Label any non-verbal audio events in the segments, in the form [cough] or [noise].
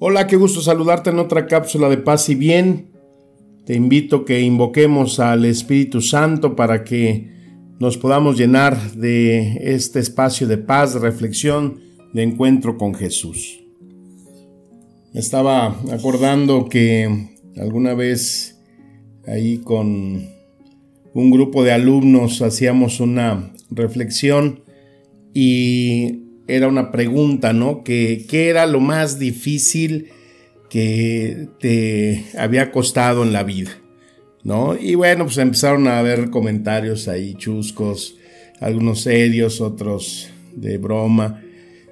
Hola, qué gusto saludarte en otra cápsula de paz y bien. Te invito que invoquemos al Espíritu Santo para que nos podamos llenar de este espacio de paz, de reflexión, de encuentro con Jesús. estaba acordando que alguna vez ahí con un grupo de alumnos hacíamos una reflexión y era una pregunta, ¿no? Que, ¿Qué era lo más difícil que te había costado en la vida? ¿No? Y bueno, pues empezaron a haber comentarios ahí chuscos, algunos serios, otros de broma.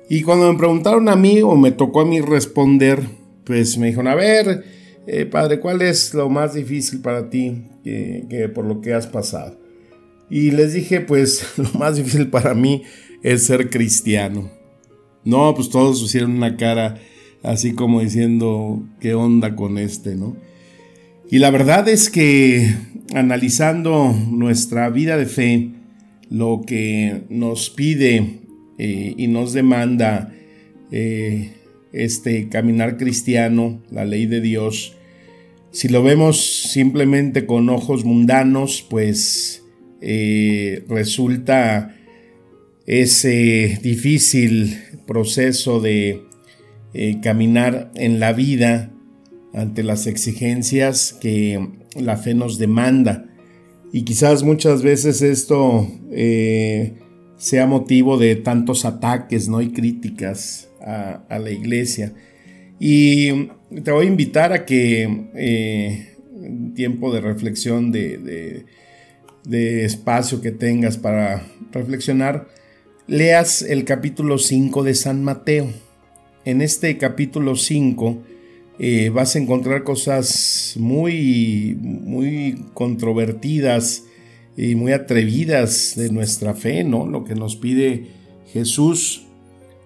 Y cuando me preguntaron a mí, o me tocó a mí responder, pues me dijeron, a ver, eh, padre, ¿cuál es lo más difícil para ti que por lo que has pasado? Y les dije, pues [laughs] lo más difícil para mí es ser cristiano. No, pues todos hicieron una cara así como diciendo, ¿qué onda con este, no? Y la verdad es que analizando nuestra vida de fe, lo que nos pide eh, y nos demanda eh, este caminar cristiano, la ley de Dios, si lo vemos simplemente con ojos mundanos, pues eh, resulta ese difícil proceso de eh, caminar en la vida ante las exigencias que la fe nos demanda. Y quizás muchas veces esto eh, sea motivo de tantos ataques ¿no? y críticas a, la iglesia. Y te voy a invitar a que eh, tiempo de reflexión, de espacio que tengas para reflexionar, leas el capítulo 5 de San Mateo. En este capítulo 5 eh, vas a encontrar cosas muy, muy controvertidas y muy atrevidas de nuestra fe, ¿no? Lo que nos pide Jesús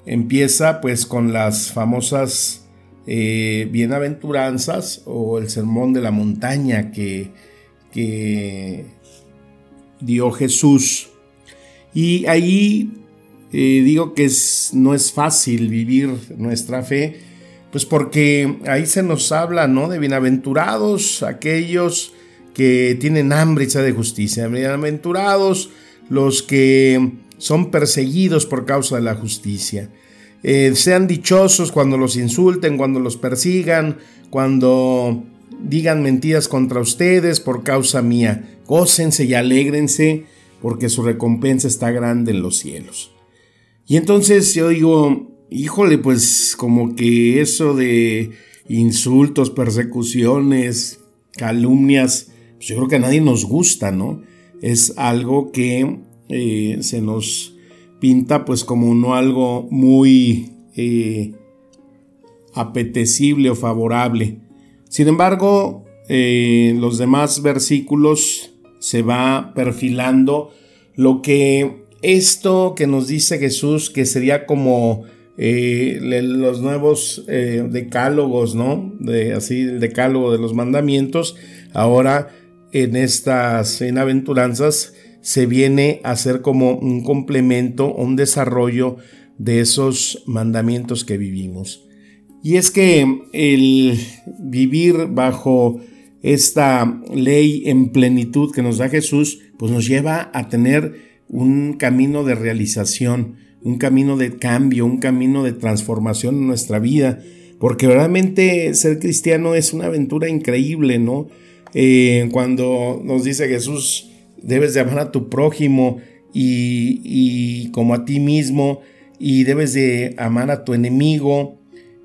empieza pues con las famosas eh, bienaventuranzas o el sermón de la montaña que, que dio Jesús. Y ahí digo que no es fácil vivir nuestra fe, pues porque ahí se nos habla, ¿no? De bienaventurados aquellos que tienen hambre y sed de justicia, bienaventurados los que son perseguidos por causa de la justicia. Eh, sean dichosos cuando los insulten, cuando los persigan, cuando digan mentiras contra ustedes por causa mía. Gócense y alégrense porque su recompensa está grande en los cielos. Y entonces yo digo, híjole, pues como que eso de insultos, persecuciones, calumnias, pues yo creo que a nadie nos gusta, ¿no? Es algo que eh, se nos pinta pues como no algo muy eh, apetecible o favorable. Sin embargo, eh, los demás versículos se va perfilando lo que esto que nos dice Jesús, que sería como eh, los nuevos eh, decálogos, ¿no? De, así, el decálogo de los mandamientos, ahora en estas enaventuranzas se viene a ser como un complemento, un desarrollo de esos mandamientos que vivimos. Y es que el vivir bajo esta ley en plenitud que nos da Jesús, pues nos lleva a tener un camino de realización, un camino de cambio, un camino de transformación en nuestra vida, porque realmente ser cristiano es una aventura increíble, ¿no? Eh, cuando nos dice Jesús, debes de amar a tu prójimo y, y como a ti mismo, y debes de amar a tu enemigo,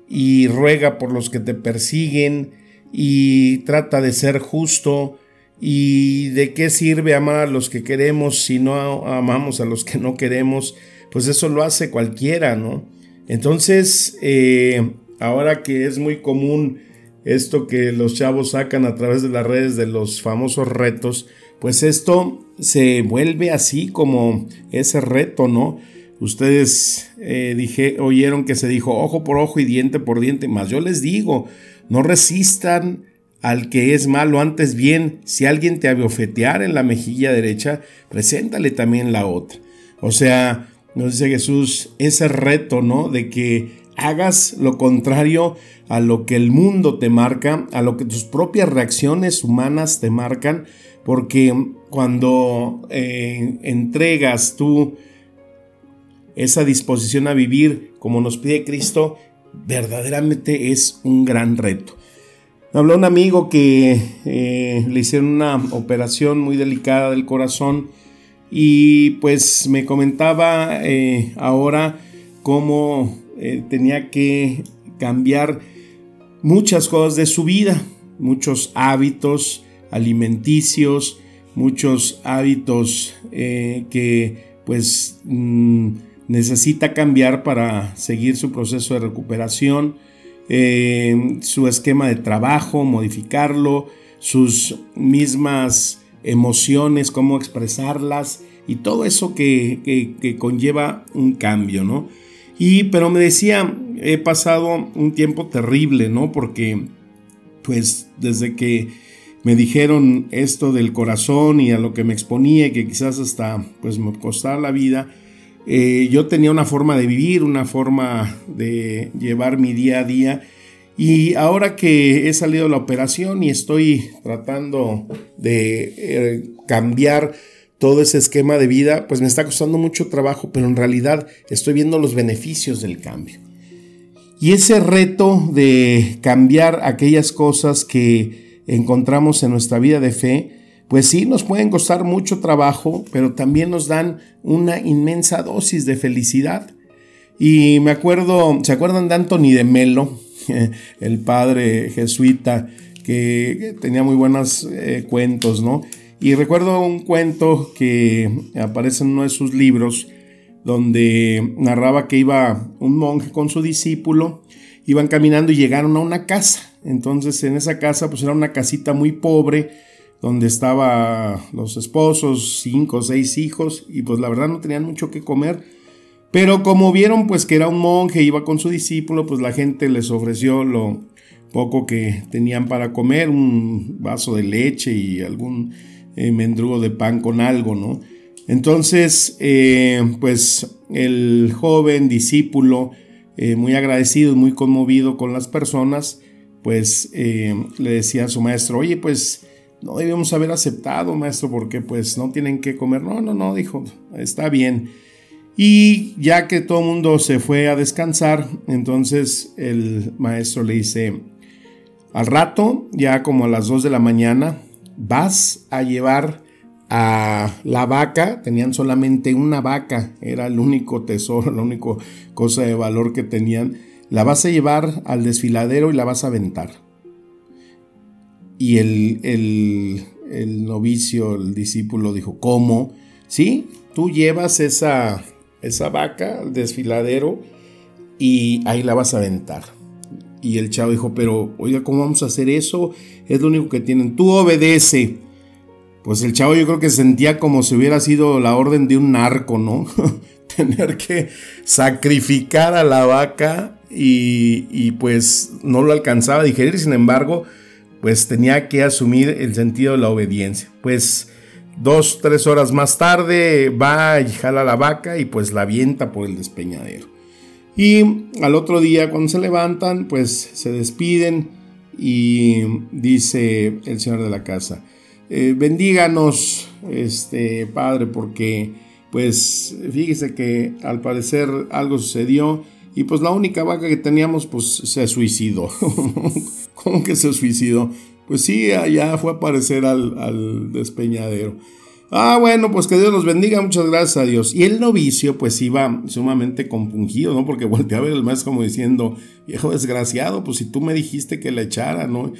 y ruega por los que te persiguen, y trata de ser justo, ¿Y de qué sirve amar a los que queremos si no amamos a los que no queremos? Pues eso lo hace cualquiera, ¿no? Entonces, eh, ahora que es muy común esto que los chavos sacan a través de las redes de los famosos retos, pues esto se vuelve así como ese reto, ¿no? Ustedes eh, dije, oyeron que se dijo ojo por ojo y diente por diente, más yo les digo, no resistan al que es malo, antes bien, si alguien te abiofetear en la mejilla derecha, preséntale también la otra. O sea, nos dice Jesús, ese reto, ¿no? De que hagas lo contrario a lo que el mundo te marca, a lo que tus propias reacciones humanas te marcan, porque cuando eh, entregas tú esa disposición a vivir como nos pide Cristo, verdaderamente es un gran reto. Habló un amigo que eh, le hicieron una operación muy delicada del corazón y pues me comentaba eh, ahora cómo tenía que cambiar muchas cosas de su vida, muchos hábitos alimenticios, muchos hábitos eh, que pues mm, necesita cambiar para seguir su proceso de recuperación, su esquema de trabajo, modificarlo, sus mismas emociones, cómo expresarlas y todo eso que, que conlleva un cambio, ¿no? Y, pero me decía, he pasado un tiempo terrible, ¿no? Porque, pues, desde que me dijeron esto del corazón y a lo que me exponía, que quizás hasta, pues, me costara la vida, eh, yo tenía una forma de vivir, una forma de llevar mi día a día. Y ahora que he salido de la operación y estoy tratando de eh, cambiar todo ese esquema de vida, pues me está costando mucho trabajo, pero en realidad estoy viendo los beneficios del cambio. Y ese reto de cambiar aquellas cosas que encontramos en nuestra vida de fe, pues sí, nos pueden costar mucho trabajo, pero también nos dan una inmensa dosis de felicidad. Y me acuerdo, ¿se acuerdan de Anthony de Melo, [laughs] el padre jesuita, que tenía muy buenos eh, cuentos, ¿no? Y recuerdo un cuento que aparece en uno de sus libros, donde narraba que iba un monje con su discípulo, iban caminando y llegaron a una casa. Entonces en esa casa pues era una casita muy pobre, donde estaban los esposos, cinco o seis hijos, y pues la verdad no tenían mucho que comer. Pero como vieron pues que era un monje, iba con su discípulo, pues la gente les ofreció lo poco que tenían para comer, un vaso de leche y algún eh, mendrugo de pan con algo, ¿no? Entonces, eh, pues el joven discípulo, eh, muy agradecido y muy conmovido con las personas, pues le decía a su maestro, oye, pues no debemos haber aceptado, maestro, porque pues no tienen que comer. No, no, no, dijo, está bien. Y ya que todo el mundo se fue a descansar, entonces el maestro le dice, al rato, ya como a las 2 de la mañana, vas a llevar a la vaca, tenían solamente una vaca, era el único tesoro, [laughs] la única cosa de valor que tenían, la vas a llevar al desfiladero y la vas a aventar. Y el, el, novicio, el discípulo dijo, ¿cómo? Sí, tú llevas esa, esa vaca al desfiladero y ahí la vas a aventar. Y el chavo dijo, pero oiga, ¿cómo vamos a hacer eso? Es lo único que tienen. Tú obedece. Pues el chavo yo creo que sentía como si hubiera sido la orden de un narco, ¿no? [laughs] Tener que sacrificar a la vaca y, y pues no lo alcanzaba a digerir. Sin embargo, pues tenía que asumir el sentido de la obediencia. Pues dos, tres horas más tarde va y jala la vaca y pues la avienta por el despeñadero. Y al otro día cuando se levantan, pues se despiden y dice el Señor de la casa, eh, bendíganos, este Padre, porque pues fíjese que al parecer algo sucedió y pues la única vaca que teníamos pues se suicidó. [laughs] ¿Cómo que se suicidó? Pues sí, allá fue a aparecer al, despeñadero. Ah, bueno, pues que Dios los bendiga, muchas gracias a Dios. Y el novicio pues iba sumamente compungido, ¿no? Porque volteó a ver el maestro como diciendo, viejo desgraciado, pues si tú me dijiste que la echara, ¿no?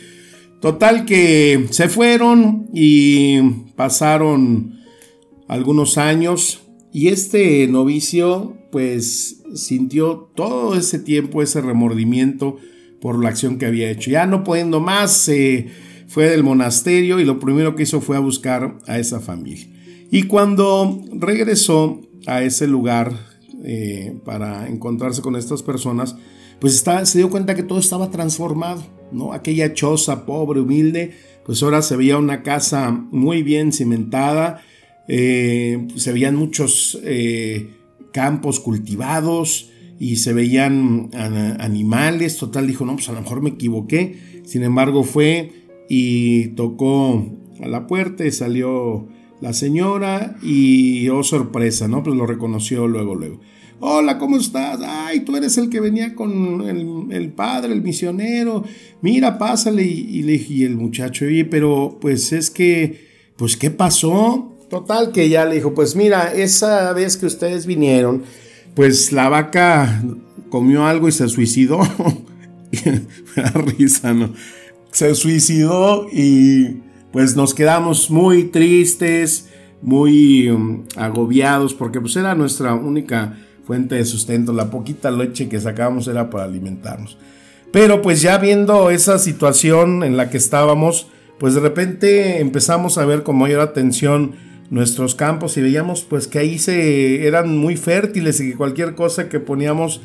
Total que se fueron y pasaron algunos años y este novicio pues sintió todo ese tiempo ese remordimiento por la acción que había hecho. Ya no pudiendo más, se fue del monasterio y lo primero que hizo fue a buscar a esa familia. Y cuando regresó a ese lugar eh, para encontrarse con estas personas, pues se dio cuenta que todo estaba transformado, ¿no? Aquella choza pobre, humilde, pues ahora se veía una casa muy bien cimentada, eh, se veían muchos eh, campos cultivados y se veían animales, total dijo, no, pues a lo mejor me equivoqué, sin embargo fue y tocó a la puerta y salió la señora y, oh sorpresa, ¿no? Pues lo reconoció luego, luego. Hola, ¿cómo estás? Ay, tú eres el que venía con el, padre, el misionero. Mira, pásale. Y, le dije, el muchacho, oye, pero pues es que, pues, ¿qué pasó? Total, que ya le dijo, pues mira, esa vez que ustedes vinieron, pues la vaca comió algo y se suicidó. [laughs] Me risa, ¿no? Se suicidó y pues nos quedamos muy tristes, muy um, agobiados, porque pues era nuestra única fuente de sustento. La poquita leche que sacábamos era para alimentarnos. Pero pues ya viendo esa situación en la que estábamos, pues de repente empezamos a ver con mayor atención nuestros campos y veíamos pues que ahí se eran muy fértiles y que cualquier cosa que poníamos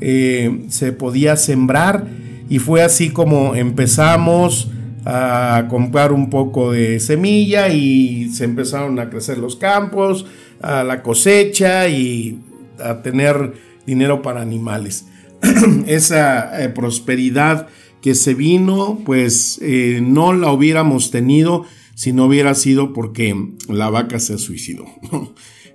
eh, se podía sembrar y fue así como empezamos a comprar un poco de semilla y se empezaron a crecer los campos, a la cosecha y a tener dinero para animales. [clears throat] Esa eh, prosperidad que se vino, pues eh, no la hubiéramos tenido si no hubiera sido porque la vaca se suicidó.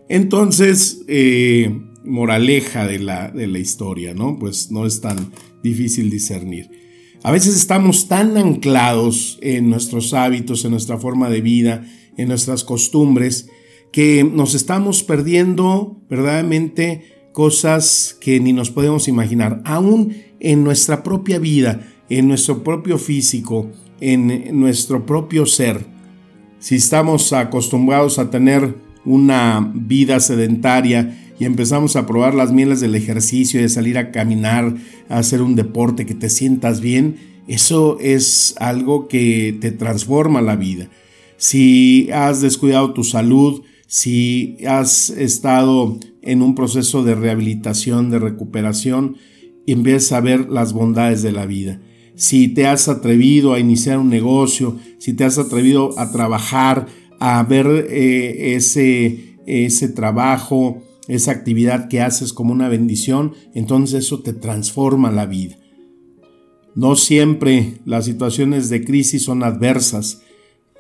Entonces, eh, moraleja de la, de la historia, ¿no? Pues no es tan difícil discernir. A veces estamos tan anclados en nuestros hábitos, en nuestra forma de vida, en nuestras costumbres, que nos estamos perdiendo verdaderamente cosas que ni nos podemos imaginar, aún en nuestra propia vida, en nuestro propio físico, en nuestro propio ser. Si estamos acostumbrados a tener una vida sedentaria y empezamos a probar las mieles del ejercicio, de salir a caminar, a hacer un deporte, que te sientas bien, eso es algo que te transforma la vida. Si has descuidado tu salud, si has estado en un proceso de rehabilitación, de recuperación, empiezas a ver las bondades de la vida. Si te has atrevido a iniciar un negocio, si te has atrevido a trabajar, a ver eh, ese, ese trabajo, esa actividad que haces como una bendición, entonces eso te transforma la vida. No siempre las situaciones de crisis son adversas.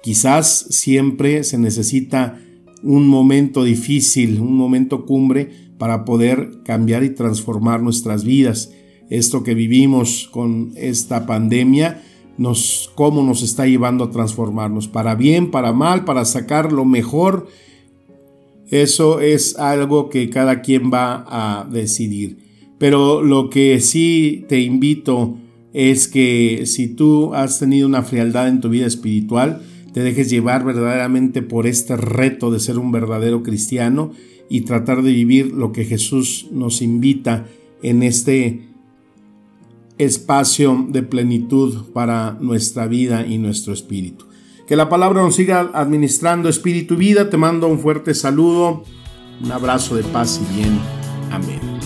Quizás siempre se necesita un momento difícil, un momento cumbre para poder cambiar y transformar nuestras vidas. Esto que vivimos con esta pandemia, nos, cómo nos está llevando a transformarnos, para bien, para mal, para sacar lo mejor. Eso es algo que cada quien va a decidir. Pero lo que sí te invito es que si tú has tenido una frialdad en tu vida espiritual, te dejes llevar verdaderamente por este reto de ser un verdadero cristiano y tratar de vivir lo que Jesús nos invita en este espacio de plenitud para nuestra vida y nuestro espíritu. Que la palabra nos siga administrando espíritu y vida. Te mando un fuerte saludo, un abrazo de paz y bien. Amén.